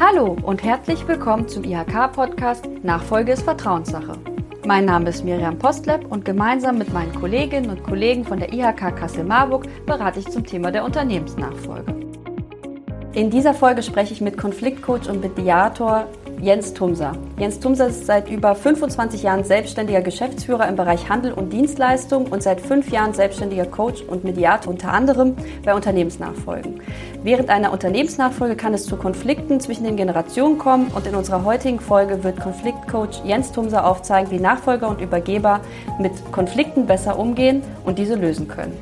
Hallo und herzlich willkommen zum IHK-Podcast Nachfolge ist Vertrauenssache. Mein Name ist Miriam Postleb und gemeinsam mit meinen Kolleginnen und Kollegen von der IHK Kassel-Marburg berate ich zum Thema der Unternehmensnachfolge. In dieser Folge spreche ich mit Konfliktcoach und Mediator Jens Tumser. Jens Tumser ist seit über 25 Jahren selbstständiger Geschäftsführer im Bereich Handel und Dienstleistung und seit fünf Jahren selbstständiger Coach und Mediator unter anderem bei Unternehmensnachfolgen. Während einer Unternehmensnachfolge kann es zu Konflikten zwischen den Generationen kommen und in unserer heutigen Folge wird Konfliktcoach Jens Tumser aufzeigen, wie Nachfolger und Übergeber mit Konflikten besser umgehen und diese lösen können.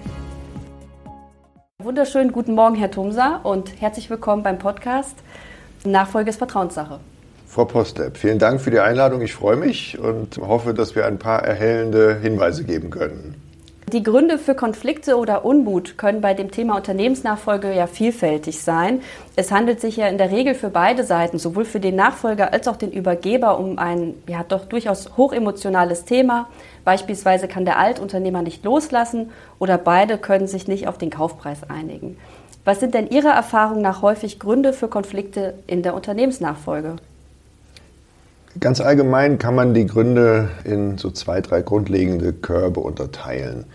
Wunderschönen guten Morgen, Herr Tumser, und herzlich willkommen beim Podcast Nachfolge ist Vertrauenssache. Frau Postep, vielen Dank für die Einladung. Ich freue mich und hoffe, dass wir ein paar erhellende Hinweise geben können. Die Gründe für Konflikte oder Unmut können bei dem Thema Unternehmensnachfolge ja vielfältig sein. Es handelt sich ja in der Regel für beide Seiten, sowohl für den Nachfolger als auch den Übergeber, um ein ja doch durchaus hochemotionales Thema. Beispielsweise kann der Altunternehmer nicht loslassen oder beide können sich nicht auf den Kaufpreis einigen. Was sind denn Ihrer Erfahrung nach häufig Gründe für Konflikte in der Unternehmensnachfolge? Ganz allgemein kann man die Gründe in so zwei, drei grundlegende Körbe unterteilen.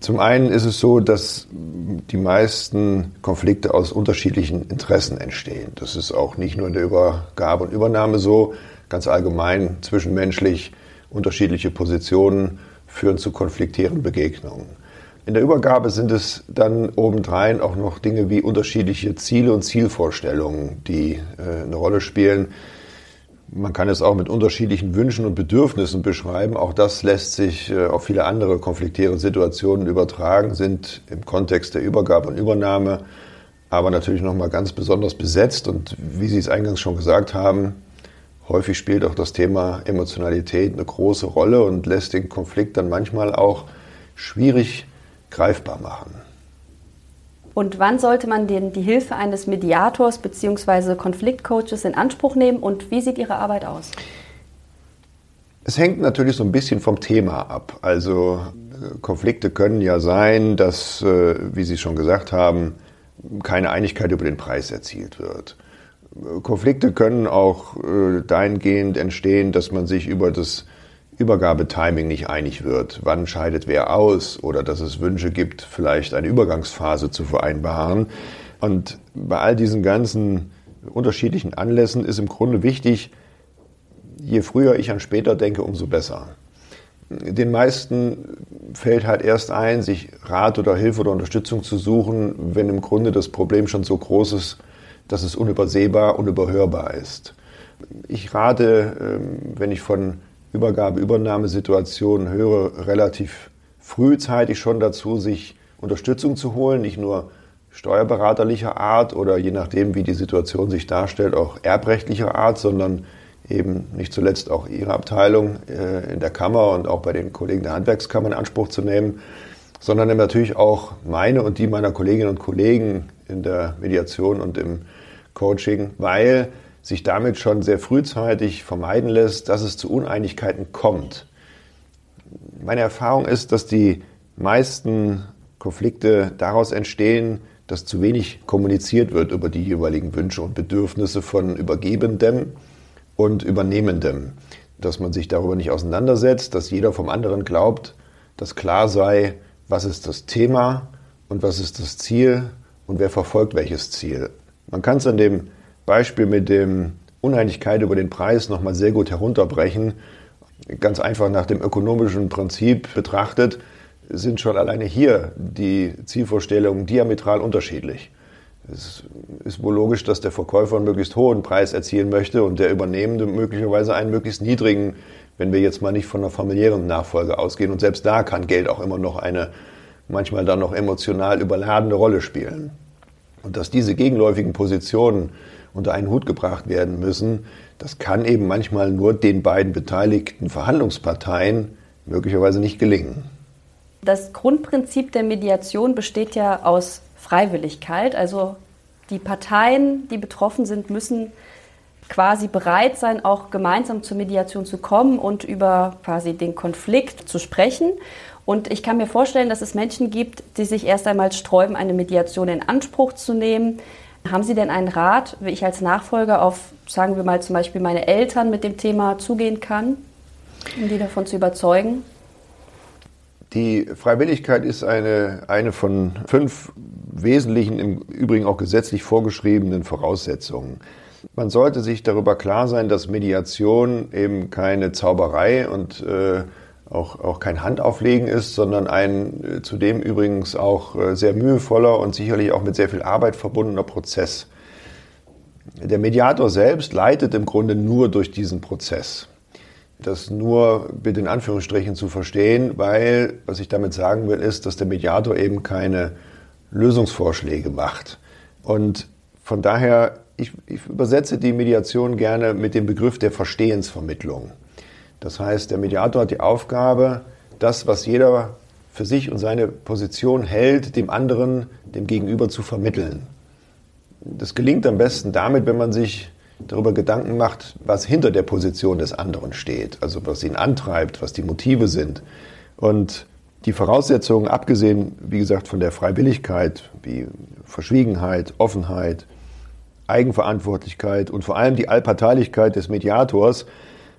Zum einen ist es so, dass die meisten Konflikte aus unterschiedlichen Interessen entstehen. Das ist auch nicht nur in der Übergabe und Übernahme so. Ganz allgemein zwischenmenschlich unterschiedliche Positionen führen zu konfliktären Begegnungen. In der Übergabe sind es dann obendrein auch noch Dinge wie unterschiedliche Ziele und Zielvorstellungen, die äh, eine Rolle spielen. Man kann es auch mit unterschiedlichen Wünschen und Bedürfnissen beschreiben. Auch das lässt sich äh, auf viele andere konfliktäre Situationen übertragen, sind im Kontext der Übergabe und Übernahme aber natürlich nochmal ganz besonders besetzt. Und wie Sie es eingangs schon gesagt haben, häufig spielt auch das Thema Emotionalität eine große Rolle und lässt den Konflikt dann manchmal auch schwierig greifbar machen. Und wann sollte man denn die Hilfe eines Mediators bzw. Konfliktcoaches in Anspruch nehmen und wie sieht Ihre Arbeit aus? Es hängt natürlich so ein bisschen vom Thema ab. Also äh, Konflikte können ja sein, dass, äh, wie Sie schon gesagt haben, keine Einigkeit über den Preis erzielt wird. Konflikte können auch äh, dahingehend entstehen, dass man sich über das Übergabetiming nicht einig wird. Wann scheidet wer aus oder dass es Wünsche gibt, vielleicht eine Übergangsphase zu vereinbaren. Und bei all diesen ganzen unterschiedlichen Anlässen ist im Grunde wichtig, je früher ich an später denke, umso besser. Den meisten fällt halt erst ein, sich Rat oder Hilfe oder Unterstützung zu suchen, wenn im Grunde das Problem schon so groß ist, dass es unübersehbar, unüberhörbar ist. Ich rate, ähm, wenn ich von Übergabe, Übernahmesituationen höre, relativ frühzeitig schon dazu, sich Unterstützung zu holen, nicht nur steuerberaterlicher Art oder je nachdem, wie die Situation sich darstellt, auch erbrechtlicher Art, sondern eben nicht zuletzt auch Ihre Abteilung äh, in der Kammer und auch bei den Kollegen der Handwerkskammer in Anspruch zu nehmen, sondern natürlich auch meine und die meiner Kolleginnen und Kollegen in der Mediation und im Coaching, weil sich damit schon sehr frühzeitig vermeiden lässt, dass es zu Uneinigkeiten kommt. Meine Erfahrung ist, dass die meisten Konflikte daraus entstehen, dass zu wenig kommuniziert wird über die jeweiligen Wünsche und Bedürfnisse von Übergebendem und Übernehmendem. Dass man sich darüber nicht auseinandersetzt, dass jeder vom anderen glaubt, dass klar sei, was ist das Thema und was ist das Ziel und wer verfolgt welches Ziel. Man kann es an dem Beispiel mit dem Uneinigkeit über den Preis nochmal sehr gut herunterbrechen. Ganz einfach nach dem ökonomischen Prinzip betrachtet, sind schon alleine hier die Zielvorstellungen diametral unterschiedlich. Es ist wohl logisch, dass der Verkäufer einen möglichst hohen Preis erzielen möchte und der Übernehmende möglicherweise einen möglichst niedrigen, wenn wir jetzt mal nicht von einer familiären Nachfolge ausgehen. Und selbst da kann Geld auch immer noch eine manchmal dann noch emotional überladene Rolle spielen. Und dass diese gegenläufigen Positionen unter einen Hut gebracht werden müssen. Das kann eben manchmal nur den beiden beteiligten Verhandlungsparteien möglicherweise nicht gelingen. Das Grundprinzip der Mediation besteht ja aus Freiwilligkeit. Also die Parteien, die betroffen sind, müssen quasi bereit sein, auch gemeinsam zur Mediation zu kommen und über quasi den Konflikt zu sprechen. Und ich kann mir vorstellen, dass es Menschen gibt, die sich erst einmal sträuben, eine Mediation in Anspruch zu nehmen, Haben Sie denn einen Rat, wie ich als Nachfolger auf, sagen wir mal zum Beispiel meine Eltern mit dem Thema zugehen kann, um die davon zu überzeugen? Die Freiwilligkeit ist eine, eine von fünf wesentlichen, im Übrigen auch gesetzlich vorgeschriebenen Voraussetzungen. Man sollte sich darüber klar sein, dass Mediation eben keine Zauberei und äh, auch, auch kein Handauflegen ist, sondern ein äh, zudem übrigens auch äh, sehr mühevoller und sicherlich auch mit sehr viel Arbeit verbundener Prozess. Der Mediator selbst leitet im Grunde nur durch diesen Prozess. Das nur bitte in Anführungsstrichen zu verstehen, weil was ich damit sagen will, ist, dass der Mediator eben keine Lösungsvorschläge macht. Und von daher, ich, ich übersetze die Mediation gerne mit dem Begriff der Verstehensvermittlung. Das heißt, der Mediator hat die Aufgabe, das, was jeder für sich und seine Position hält, dem anderen, dem Gegenüber zu vermitteln. Das gelingt am besten damit, wenn man sich darüber Gedanken macht, was hinter der Position des anderen steht, also was ihn antreibt, was die Motive sind. Und die Voraussetzungen, abgesehen, wie gesagt, von der Freiwilligkeit, wie Verschwiegenheit, Offenheit, Eigenverantwortlichkeit und vor allem die Allparteilichkeit des Mediators,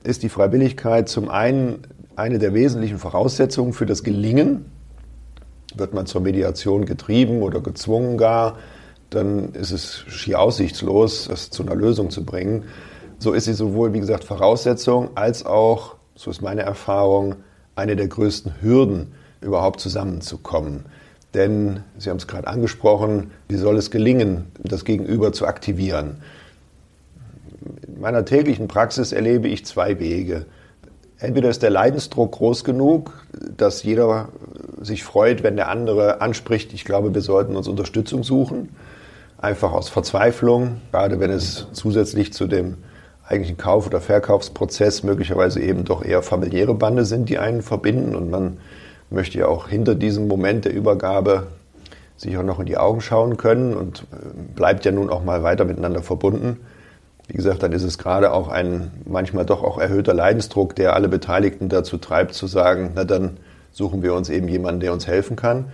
ist die Freiwilligkeit zum einen eine der wesentlichen Voraussetzungen für das Gelingen. Wird man zur Mediation getrieben oder gezwungen gar, dann ist es schier aussichtslos, es zu einer Lösung zu bringen. So ist sie sowohl, wie gesagt, Voraussetzung als auch, so ist meine Erfahrung, eine der größten Hürden, überhaupt zusammenzukommen. Denn, Sie haben es gerade angesprochen, wie soll es gelingen, das Gegenüber zu aktivieren? In meiner täglichen Praxis erlebe ich zwei Wege. Entweder ist der Leidensdruck groß genug, dass jeder sich freut, wenn der andere anspricht, ich glaube, wir sollten uns Unterstützung suchen. Einfach aus Verzweiflung, gerade wenn es zusätzlich zu dem eigentlichen Kauf- oder Verkaufsprozess möglicherweise eben doch eher familiäre Bande sind, die einen verbinden. Und man möchte ja auch hinter diesem Moment der Übergabe sich auch noch in die Augen schauen können und äh, bleibt ja nun auch mal weiter miteinander verbunden. Wie gesagt, dann ist es gerade auch ein manchmal doch auch erhöhter Leidensdruck, der alle Beteiligten dazu treibt, zu sagen, na dann suchen wir uns eben jemanden, der uns helfen kann.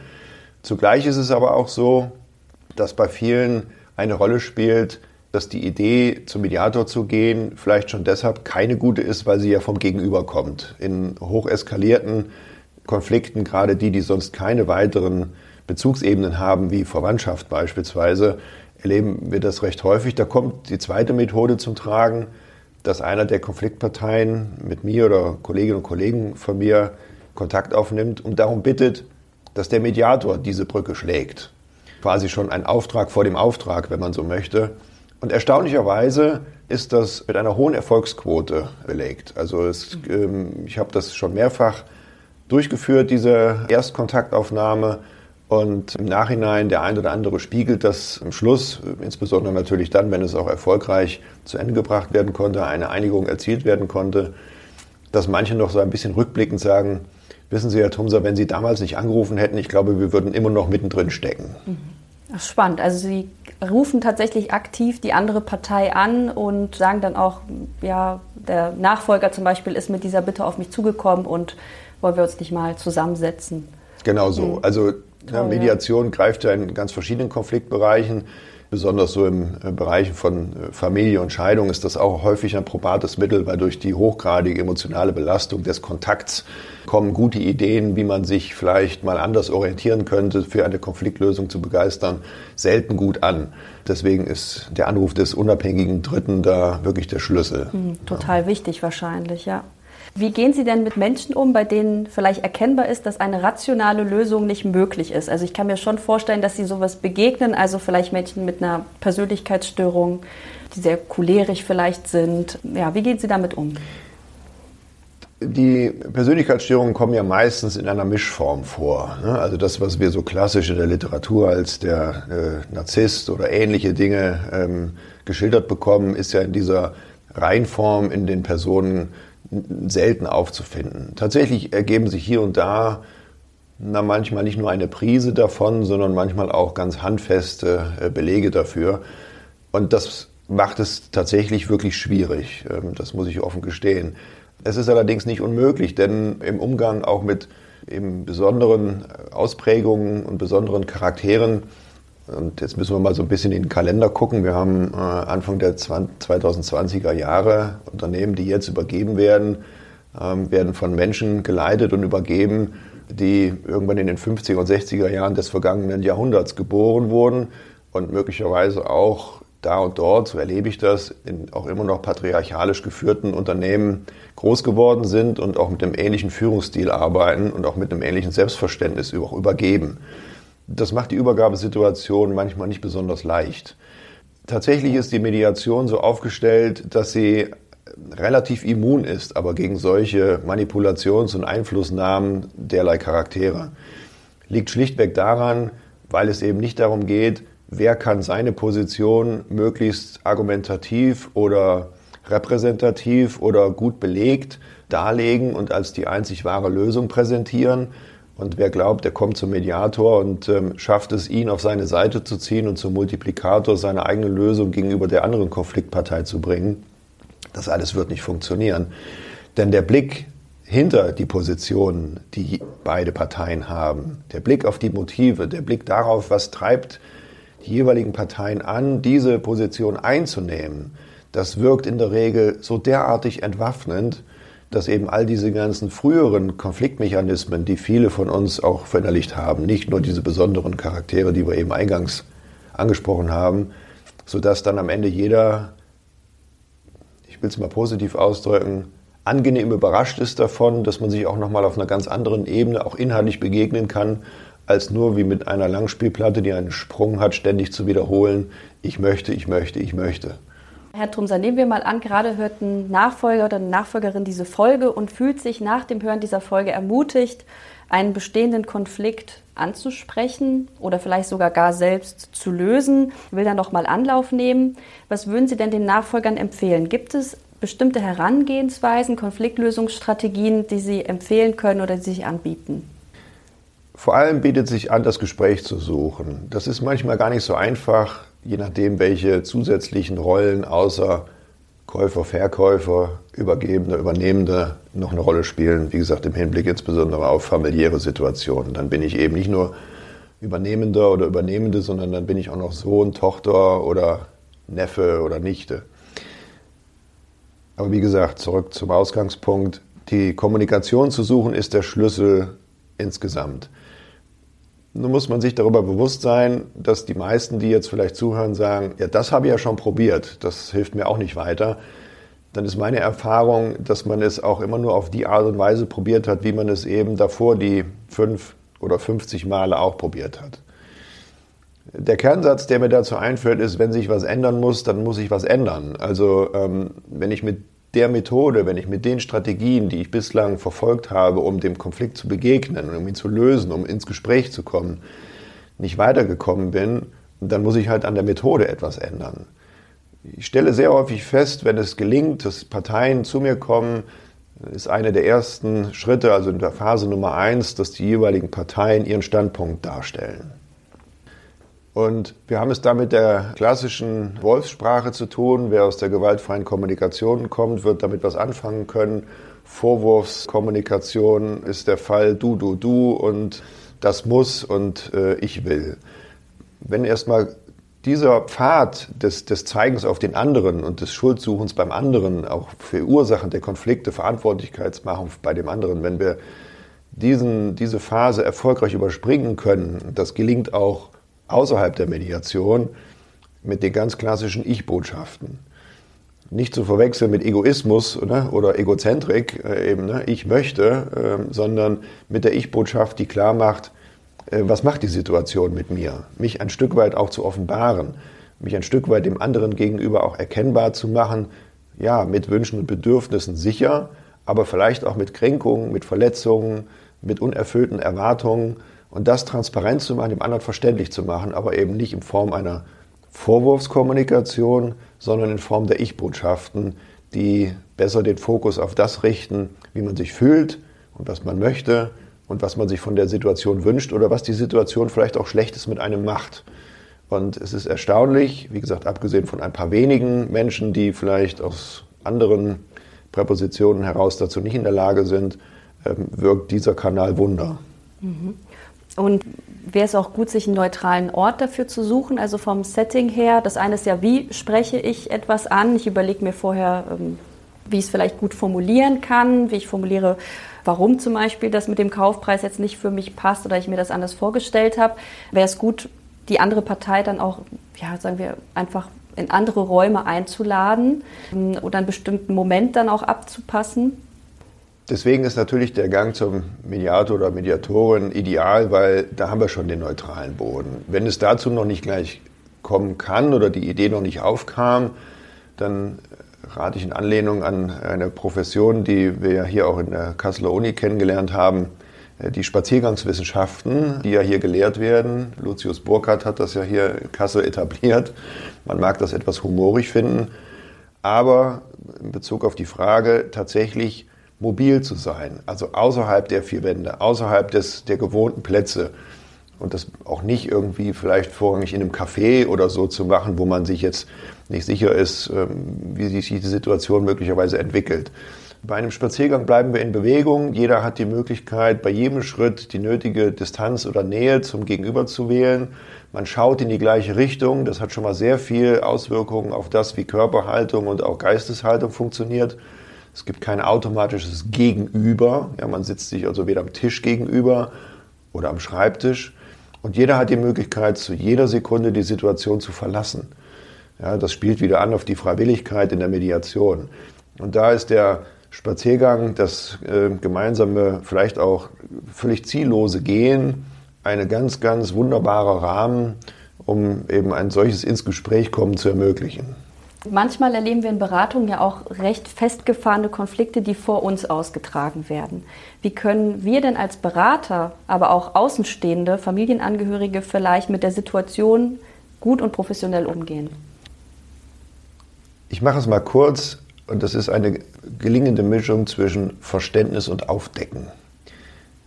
Zugleich ist es aber auch so, dass bei vielen eine Rolle spielt, dass die Idee, zum Mediator zu gehen, vielleicht schon deshalb keine gute ist, weil sie ja vom Gegenüber kommt. In hocheskalierten Konflikten, gerade die, die sonst keine weiteren Bezugsebenen haben, wie Verwandtschaft beispielsweise, erleben wir das recht häufig. Da kommt die zweite Methode zum Tragen, dass einer der Konfliktparteien mit mir oder Kolleginnen und Kollegen von mir Kontakt aufnimmt und darum bittet, dass der Mediator diese Brücke schlägt. Quasi schon ein Auftrag vor dem Auftrag, wenn man so möchte. Und erstaunlicherweise ist das mit einer hohen Erfolgsquote belegt. Also es, ähm, ich habe das schon mehrfach durchgeführt, diese Erstkontaktaufnahme. Und im Nachhinein, der ein oder andere spiegelt das im Schluss, insbesondere natürlich dann, wenn es auch erfolgreich zu Ende gebracht werden konnte, eine Einigung erzielt werden konnte, dass manche noch so ein bisschen rückblickend sagen, wissen Sie, Herr Tumser, wenn Sie damals nicht angerufen hätten, ich glaube, wir würden immer noch mittendrin stecken. Mhm. Ach, spannend. Also Sie rufen tatsächlich aktiv die andere Partei an und sagen dann auch, ja, der Nachfolger zum Beispiel ist mit dieser Bitte auf mich zugekommen und wollen wir uns nicht mal zusammensetzen. Genau so. Mhm. Also ja, Mediation greift ja in ganz verschiedenen Konfliktbereichen. Besonders so im äh, Bereich von äh, Familie und Scheidung ist das auch häufig ein probates Mittel, weil durch die hochgradige emotionale Belastung des Kontakts kommen gute Ideen, wie man sich vielleicht mal anders orientieren könnte, für eine Konfliktlösung zu begeistern, selten gut an. Deswegen ist der Anruf des unabhängigen Dritten da wirklich der Schlüssel. Hm, total ja. wichtig wahrscheinlich, ja. Wie gehen Sie denn mit Menschen um, bei denen vielleicht erkennbar ist, dass eine rationale Lösung nicht möglich ist? Also ich kann mir schon vorstellen, dass Sie sowas begegnen, also vielleicht Menschen mit einer Persönlichkeitsstörung, die sehr cholerisch vielleicht sind. Ja, wie gehen Sie damit um? Die Persönlichkeitsstörungen kommen ja meistens in einer Mischform vor. Ne? Also das, was wir so klassisch in der Literatur als der äh, Narzisst oder ähnliche Dinge ähm, geschildert bekommen, ist ja in dieser Reinform in den Personen selten aufzufinden. Tatsächlich ergeben sich hier und da na, manchmal nicht nur eine Prise davon, sondern manchmal auch ganz handfeste äh, Belege dafür. Und das macht es tatsächlich wirklich schwierig. Ähm, das muss ich offen gestehen. Es ist allerdings nicht unmöglich, denn im Umgang auch mit eben besonderen Ausprägungen und besonderen Charakteren Und jetzt müssen wir mal so ein bisschen in den Kalender gucken. Wir haben äh, Anfang der 2020er Jahre Unternehmen, die jetzt übergeben werden, ähm, werden von Menschen geleitet und übergeben, die irgendwann in den 50er und 60er Jahren des vergangenen Jahrhunderts geboren wurden und möglicherweise auch da und dort, so erlebe ich das, in auch immer noch patriarchalisch geführten Unternehmen groß geworden sind und auch mit einem ähnlichen Führungsstil arbeiten und auch mit einem ähnlichen Selbstverständnis auch übergeben. Das macht die Übergabesituation manchmal nicht besonders leicht. Tatsächlich ist die Mediation so aufgestellt, dass sie relativ immun ist, aber gegen solche Manipulations- und Einflussnahmen derlei Charaktere. Liegt schlichtweg daran, weil es eben nicht darum geht, wer kann seine Position möglichst argumentativ oder repräsentativ oder gut belegt darlegen und als die einzig wahre Lösung präsentieren. Und wer glaubt, der kommt zum Mediator und ähm, schafft es, ihn auf seine Seite zu ziehen und zum Multiplikator seine eigene Lösung gegenüber der anderen Konfliktpartei zu bringen, das alles wird nicht funktionieren. Denn der Blick hinter die Positionen, die beide Parteien haben, der Blick auf die Motive, der Blick darauf, was treibt die jeweiligen Parteien an, diese Position einzunehmen, das wirkt in der Regel so derartig entwaffnend, dass eben all diese ganzen früheren Konfliktmechanismen, die viele von uns auch verinnerlicht haben, nicht nur diese besonderen Charaktere, die wir eben eingangs angesprochen haben, sodass dann am Ende jeder ich will es mal positiv ausdrücken, angenehm überrascht ist davon, dass man sich auch nochmal auf einer ganz anderen Ebene auch inhaltlich begegnen kann, als nur wie mit einer Langspielplatte, die einen Sprung hat, ständig zu wiederholen, ich möchte, ich möchte, ich möchte. Herr Trumser, nehmen wir mal an, gerade hört ein Nachfolger oder eine Nachfolgerin diese Folge und fühlt sich nach dem Hören dieser Folge ermutigt, einen bestehenden Konflikt anzusprechen oder vielleicht sogar gar selbst zu lösen, will dann noch mal Anlauf nehmen. Was würden Sie denn den Nachfolgern empfehlen? Gibt es bestimmte Herangehensweisen, Konfliktlösungsstrategien, die Sie empfehlen können oder die sich anbieten? Vor allem bietet sich an, das Gespräch zu suchen. Das ist manchmal gar nicht so einfach, je nachdem, welche zusätzlichen Rollen außer Käufer, Verkäufer, Übergebender, Übernehmender noch eine Rolle spielen. Wie gesagt, im Hinblick insbesondere auf familiäre Situationen. Dann bin ich eben nicht nur Übernehmender oder Übernehmende, sondern dann bin ich auch noch Sohn, Tochter oder Neffe oder Nichte. Aber wie gesagt, zurück zum Ausgangspunkt. Die Kommunikation zu suchen ist der Schlüssel insgesamt. Nun muss man sich darüber bewusst sein, dass die meisten, die jetzt vielleicht zuhören, sagen, ja, das habe ich ja schon probiert, das hilft mir auch nicht weiter. Dann ist meine Erfahrung, dass man es auch immer nur auf die Art und Weise probiert hat, wie man es eben davor die fünf oder 50 Male auch probiert hat. Der Kernsatz, der mir dazu einfällt, ist, wenn sich was ändern muss, dann muss ich was ändern. Also ähm, wenn ich mit der Methode, wenn ich mit den Strategien, die ich bislang verfolgt habe, um dem Konflikt zu begegnen, um ihn zu lösen, um ins Gespräch zu kommen, nicht weitergekommen bin, dann muss ich halt an der Methode etwas ändern. Ich stelle sehr häufig fest, wenn es gelingt, dass Parteien zu mir kommen, ist einer der ersten Schritte, also in der Phase Nummer eins, dass die jeweiligen Parteien ihren Standpunkt darstellen. Und wir haben es da mit der klassischen Wolfssprache zu tun. Wer aus der gewaltfreien Kommunikation kommt, wird damit was anfangen können. Vorwurfskommunikation ist der Fall du, du, du und das muss und äh, ich will. Wenn erstmal dieser Pfad des, des Zeigens auf den anderen und des Schuldsuchens beim anderen, auch für Ursachen der Konflikte, Verantwortlichkeitsmachung bei dem anderen, wenn wir diesen, diese Phase erfolgreich überspringen können, das gelingt auch außerhalb der Mediation mit den ganz klassischen Ich-Botschaften. Nicht zu verwechseln mit Egoismus ne, oder Egozentrik, äh, eben, ne, ich möchte, äh, sondern mit der Ich-Botschaft, die klar macht, äh, was macht die Situation mit mir? Mich ein Stück weit auch zu offenbaren, mich ein Stück weit dem anderen gegenüber auch erkennbar zu machen, ja, mit Wünschen und Bedürfnissen sicher, aber vielleicht auch mit Kränkungen, mit Verletzungen, mit unerfüllten Erwartungen und das transparent zu machen, dem anderen verständlich zu machen, aber eben nicht in Form einer Vorwurfskommunikation, sondern in Form der Ich-Botschaften, die besser den Fokus auf das richten, wie man sich fühlt und was man möchte und was man sich von der Situation wünscht oder was die Situation vielleicht auch Schlechtes mit einem macht. Und es ist erstaunlich, wie gesagt, abgesehen von ein paar wenigen Menschen, die vielleicht aus anderen Präpositionen heraus dazu nicht in der Lage sind, ähm, wirkt dieser Kanal Wunder. Mhm. Und wäre es auch gut, sich einen neutralen Ort dafür zu suchen, also vom Setting her. Das eine ist ja, wie spreche ich etwas an? Ich überlege mir vorher, ähm, wie ich es vielleicht gut formulieren kann, wie ich formuliere, warum zum Beispiel das mit dem Kaufpreis jetzt nicht für mich passt oder ich mir das anders vorgestellt habe. Wäre es gut, die andere Partei dann auch, ja, sagen wir, einfach in andere Räume einzuladen ähm, oder einen bestimmten Moment dann auch abzupassen. Deswegen ist natürlich der Gang zum Mediator oder Mediatorin ideal, weil da haben wir schon den neutralen Boden. Wenn es dazu noch nicht gleich kommen kann oder die Idee noch nicht aufkam, dann rate ich in Anlehnung an eine Profession, die wir ja hier auch in der Kasseler Uni kennengelernt haben, äh, die Spaziergangswissenschaften, die ja hier gelehrt werden. Lucius Burkhardt hat das ja hier in Kassel etabliert. Man mag das etwas humorig finden, aber in Bezug auf die Frage tatsächlich mobil zu sein, also außerhalb der vier Wände, außerhalb des, der gewohnten Plätze und das auch nicht irgendwie vielleicht vorrangig in einem Café oder so zu machen, wo man sich jetzt nicht sicher ist, ähm, wie sich die Situation möglicherweise entwickelt. Bei einem Spaziergang bleiben wir in Bewegung. Jeder hat die Möglichkeit, bei jedem Schritt die nötige Distanz oder Nähe zum Gegenüber zu wählen. Man schaut in die gleiche Richtung. Das hat schon mal sehr viel Auswirkungen auf das, wie Körperhaltung und auch Geisteshaltung funktioniert. Es gibt kein automatisches Gegenüber. Ja, man sitzt sich also weder am Tisch gegenüber oder am Schreibtisch. Und jeder hat die Möglichkeit, zu jeder Sekunde die Situation zu verlassen. Ja, das spielt wieder an auf die Freiwilligkeit in der Mediation. Und da ist der Spaziergang, das äh, gemeinsame, vielleicht auch völlig ziellose Gehen, eine ganz, ganz wunderbarer Rahmen, um eben ein solches ins Gespräch kommen zu ermöglichen. Manchmal erleben wir in Beratungen ja auch recht festgefahrene Konflikte, die vor uns ausgetragen werden. Wie können wir denn als Berater, aber auch Außenstehende, Familienangehörige vielleicht mit der Situation gut und professionell umgehen? Ich mache es mal kurz und das ist eine gelingende Mischung zwischen Verständnis und Aufdecken.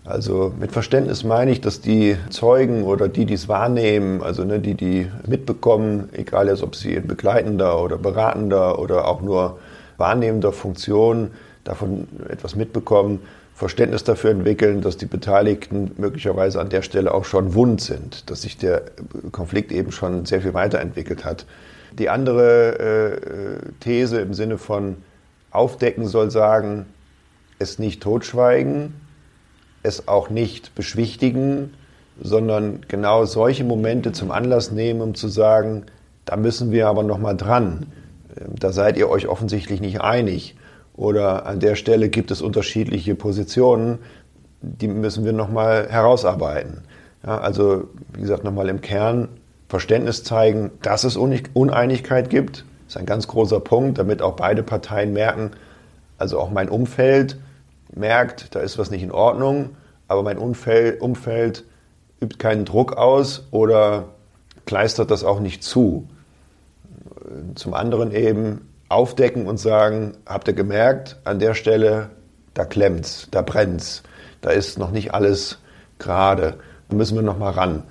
Also mit Verständnis meine ich, dass die Zeugen oder die, die es wahrnehmen, also ne, die, die mitbekommen, egal jetzt, ob sie in begleitender oder beratender oder auch nur wahrnehmender Funktion davon etwas mitbekommen, Verständnis dafür entwickeln, dass die Beteiligten möglicherweise an der Stelle auch schon wund sind, dass sich der Konflikt eben schon sehr viel weiterentwickelt hat. Die andere äh, These im Sinne von aufdecken soll sagen, es nicht totschweigen, es auch nicht beschwichtigen, sondern genau solche Momente zum Anlass nehmen, um zu sagen, da müssen wir aber noch mal dran. Ähm, da seid ihr euch offensichtlich nicht einig oder an der Stelle gibt es unterschiedliche Positionen, die müssen wir noch mal herausarbeiten. Ja, also wie gesagt noch mal im Kern Verständnis zeigen, dass es Uneinigkeit gibt, ist ein ganz großer Punkt, damit auch beide Parteien merken, also auch mein Umfeld merkt, da ist was nicht in Ordnung, aber mein Umfeld, Umfeld übt keinen Druck aus oder kleistert das auch nicht zu. Zum anderen eben aufdecken und sagen, habt ihr gemerkt, an der Stelle, da klemmt's, da brennt's, da ist noch nicht alles gerade, da müssen wir noch mal ran.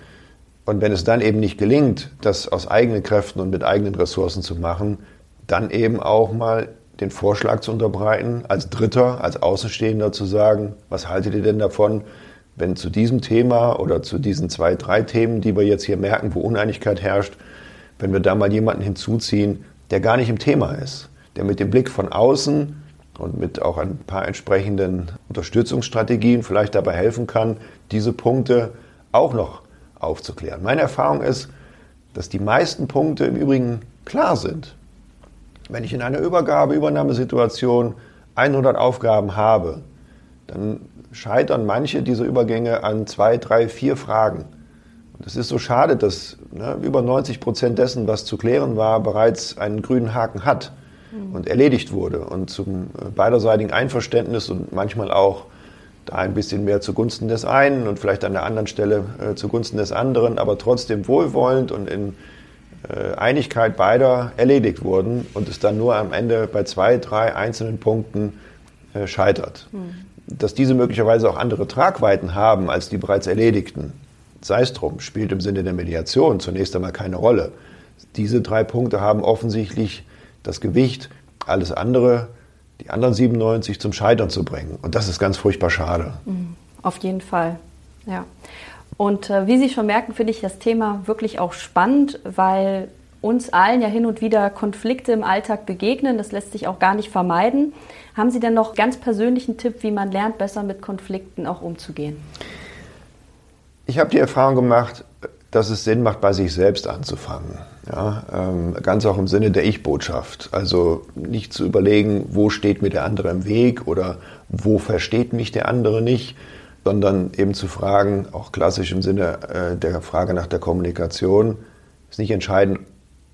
Und wenn es dann eben nicht gelingt, das aus eigenen Kräften und mit eigenen Ressourcen zu machen, dann eben auch mal den Vorschlag zu unterbreiten, als Dritter, als Außenstehender zu sagen, was haltet ihr denn davon, wenn zu diesem Thema oder zu diesen zwei, drei Themen, die wir jetzt hier merken, wo Uneinigkeit herrscht, wenn wir da mal jemanden hinzuziehen, der gar nicht im Thema ist, der mit dem Blick von außen und mit auch ein paar entsprechenden Unterstützungsstrategien vielleicht dabei helfen kann, diese Punkte auch noch aufzuklären. Meine Erfahrung ist, dass die meisten Punkte im Übrigen klar sind. Wenn ich in einer Übergabe, Übernahmesituation 100 Aufgaben habe, dann scheitern manche dieser Übergänge an zwei, drei, vier Fragen. Und es ist so schade, dass ne, über 90 Prozent dessen, was zu klären war, bereits einen grünen Haken hat mhm. und erledigt wurde und zum äh, beiderseitigen Einverständnis und manchmal auch da ein bisschen mehr zugunsten des einen und vielleicht an der anderen Stelle äh, zugunsten des anderen, aber trotzdem wohlwollend und in Einigkeit beider erledigt wurden und es dann nur am Ende bei zwei, drei einzelnen Punkten äh, scheitert. Mhm. Dass diese möglicherweise auch andere Tragweiten haben als die bereits erledigten, sei es drum, spielt im Sinne der Mediation zunächst einmal keine Rolle. Diese drei Punkte haben offensichtlich das Gewicht, alles andere die anderen 97 zum Scheitern zu bringen. Und das ist ganz furchtbar schade. Mhm. Auf jeden Fall, ja. Und äh, wie Sie schon merken, finde ich das Thema wirklich auch spannend, weil uns allen ja hin und wieder Konflikte im Alltag begegnen. Das lässt sich auch gar nicht vermeiden. Haben Sie denn noch ganz persönlichen Tipp, wie man lernt, besser mit Konflikten auch umzugehen? Ich habe die Erfahrung gemacht, dass es Sinn macht, bei sich selbst anzufangen. Ja, ähm, ganz auch im Sinne der Ich-Botschaft. Also nicht zu überlegen, wo steht mir der andere im Weg oder wo versteht mich der andere nicht, sondern eben zu fragen, auch klassisch im Sinne äh, der Frage nach der Kommunikation, ist nicht entscheidend,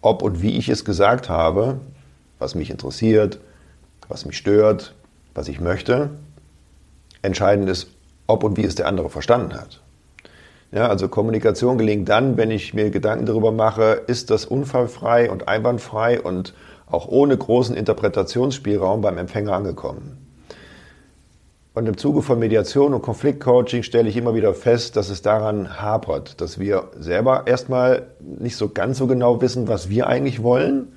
ob und wie ich es gesagt habe, was mich interessiert, was mich stört, was ich möchte. Entscheidend ist, ob und wie es der andere verstanden hat. Ja, also Kommunikation gelingt dann, wenn ich mir Gedanken darüber mache, ist das unfallfrei und einwandfrei und auch ohne großen Interpretationsspielraum beim Empfänger angekommen. Und im Zuge von Mediation und Konfliktcoaching stelle ich immer wieder fest, dass es daran hapert, dass wir selber erstmal nicht so ganz so genau wissen, was wir eigentlich wollen,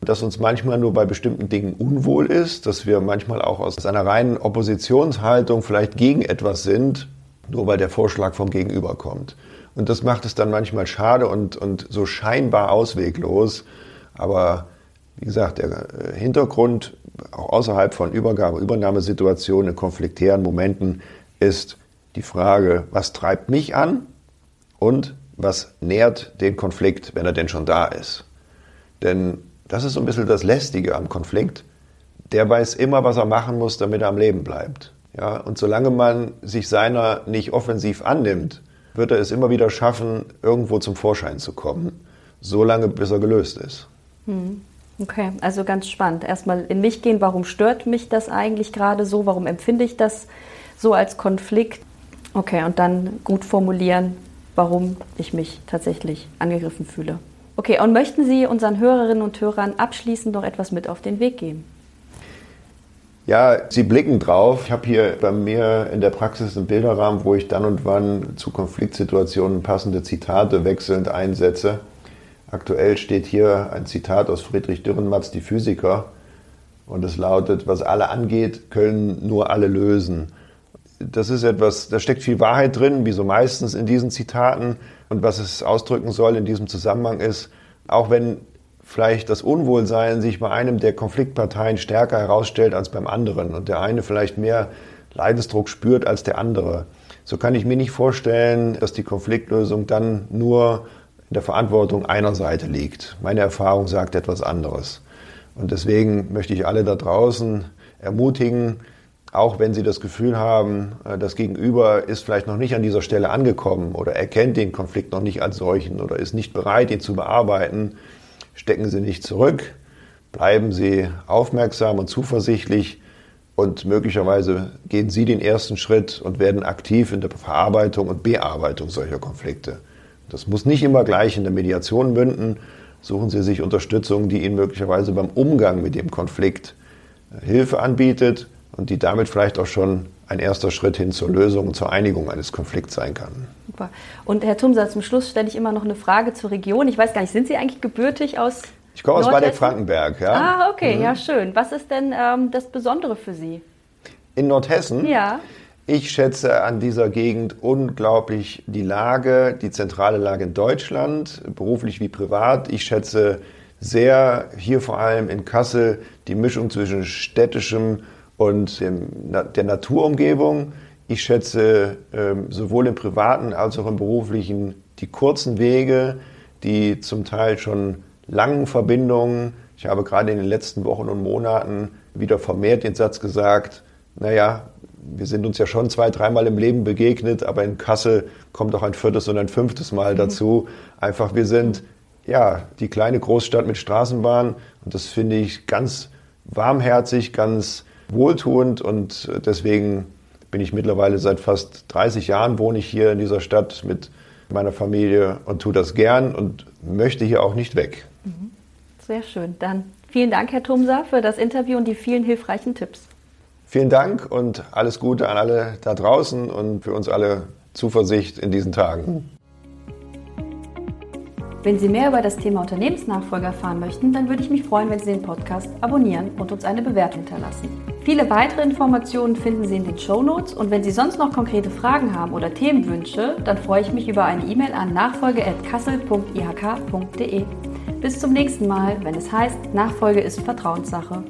dass uns manchmal nur bei bestimmten Dingen unwohl ist, dass wir manchmal auch aus einer reinen Oppositionshaltung vielleicht gegen etwas sind, nur weil der Vorschlag vom Gegenüber kommt. Und das macht es dann manchmal schade und, und so scheinbar ausweglos. Aber wie gesagt, der äh, Hintergrund auch außerhalb von Übergabe, Übernahmesituationen, in konfliktären Momenten ist die Frage, was treibt mich an und was nährt den Konflikt, wenn er denn schon da ist. Denn das ist so ein bisschen das Lästige am Konflikt. Der weiß immer, was er machen muss, damit er am Leben bleibt. Ja, und solange man sich seiner nicht offensiv annimmt, wird er es immer wieder schaffen, irgendwo zum Vorschein zu kommen, solange bis er gelöst ist. Hm. Okay, also ganz spannend. Erstmal in mich gehen, warum stört mich das eigentlich gerade so? Warum empfinde ich das so als Konflikt? Okay, und dann gut formulieren, warum ich mich tatsächlich angegriffen fühle. Okay, und möchten Sie unseren Hörerinnen und Hörern abschließend noch etwas mit auf den Weg geben? Ja, Sie blicken drauf. Ich habe hier bei mir in der Praxis einen Bilderrahmen, wo ich dann und wann zu Konfliktsituationen passende Zitate wechselnd einsetze. Aktuell steht hier ein Zitat aus Friedrich Dürrenmatz, die Physiker. Und es lautet, was alle angeht, können nur alle lösen. Das ist etwas, da steckt viel Wahrheit drin, wie so meistens in diesen Zitaten. Und was es ausdrücken soll in diesem Zusammenhang ist, auch wenn vielleicht das Unwohlsein sich bei einem der Konfliktparteien stärker herausstellt als beim anderen und der eine vielleicht mehr Leidensdruck spürt als der andere, so kann ich mir nicht vorstellen, dass die Konfliktlösung dann nur in der Verantwortung einer Seite liegt. Meine Erfahrung sagt etwas anderes. Und deswegen möchte ich alle da draußen ermutigen, auch wenn Sie das Gefühl haben, äh, das Gegenüber ist vielleicht noch nicht an dieser Stelle angekommen oder erkennt den Konflikt noch nicht als solchen oder ist nicht bereit, ihn zu bearbeiten, stecken Sie nicht zurück, bleiben Sie aufmerksam und zuversichtlich und möglicherweise gehen Sie den ersten Schritt und werden aktiv in der Verarbeitung und Bearbeitung solcher Konflikte. Das muss nicht immer gleich in der Mediation münden. Suchen Sie sich Unterstützung, die Ihnen möglicherweise beim Umgang mit dem Konflikt äh, Hilfe anbietet und die damit vielleicht auch schon ein erster Schritt hin zur Lösung und zur Einigung eines Konflikts sein kann. Super. Und Herr Tumsa, zum Schluss stelle ich immer noch eine Frage zur Region. Ich weiß gar nicht, sind Sie eigentlich gebürtig aus Ich komme aus Waldeck-Frankenberg, ja. Ah, okay, mhm. ja schön. Was ist denn ähm, das Besondere für Sie? In Nordhessen? Ja. Ich schätze an dieser Gegend unglaublich die Lage, die zentrale Lage in Deutschland, beruflich wie privat. Ich schätze sehr hier vor allem in Kassel die Mischung zwischen städtischem und dem, der Naturumgebung. Ich schätze ähm, sowohl im privaten als auch im beruflichen die kurzen Wege, die zum Teil schon langen Verbindungen. Ich habe gerade in den letzten Wochen und Monaten wieder vermehrt den Satz gesagt, naja, wir sind uns ja schon zwei, dreimal im Leben begegnet, aber in Kassel kommt auch ein viertes und ein fünftes Mal mhm. dazu. Einfach, wir sind ja die kleine Großstadt mit Straßenbahn und das finde ich ganz warmherzig, ganz wohltuend und deswegen bin ich mittlerweile seit fast 30 Jahren wohne ich hier in dieser Stadt mit meiner Familie und tue das gern und möchte hier auch nicht weg. Mhm. Sehr schön. Dann vielen Dank, Herr Tumsa, für das Interview und die vielen hilfreichen Tipps. Vielen Dank und alles Gute an alle da draußen und für uns alle Zuversicht in diesen Tagen. Wenn Sie mehr über das Thema Unternehmensnachfolge erfahren möchten, dann würde ich mich freuen, wenn Sie den Podcast abonnieren und uns eine Bewertung hinterlassen. Viele weitere Informationen finden Sie in den Show Notes und wenn Sie sonst noch konkrete Fragen haben oder Themenwünsche, dann freue ich mich über eine E-Mail an nachfolge.kassel.ihk.de. Bis zum nächsten Mal, wenn es heißt, Nachfolge ist Vertrauenssache.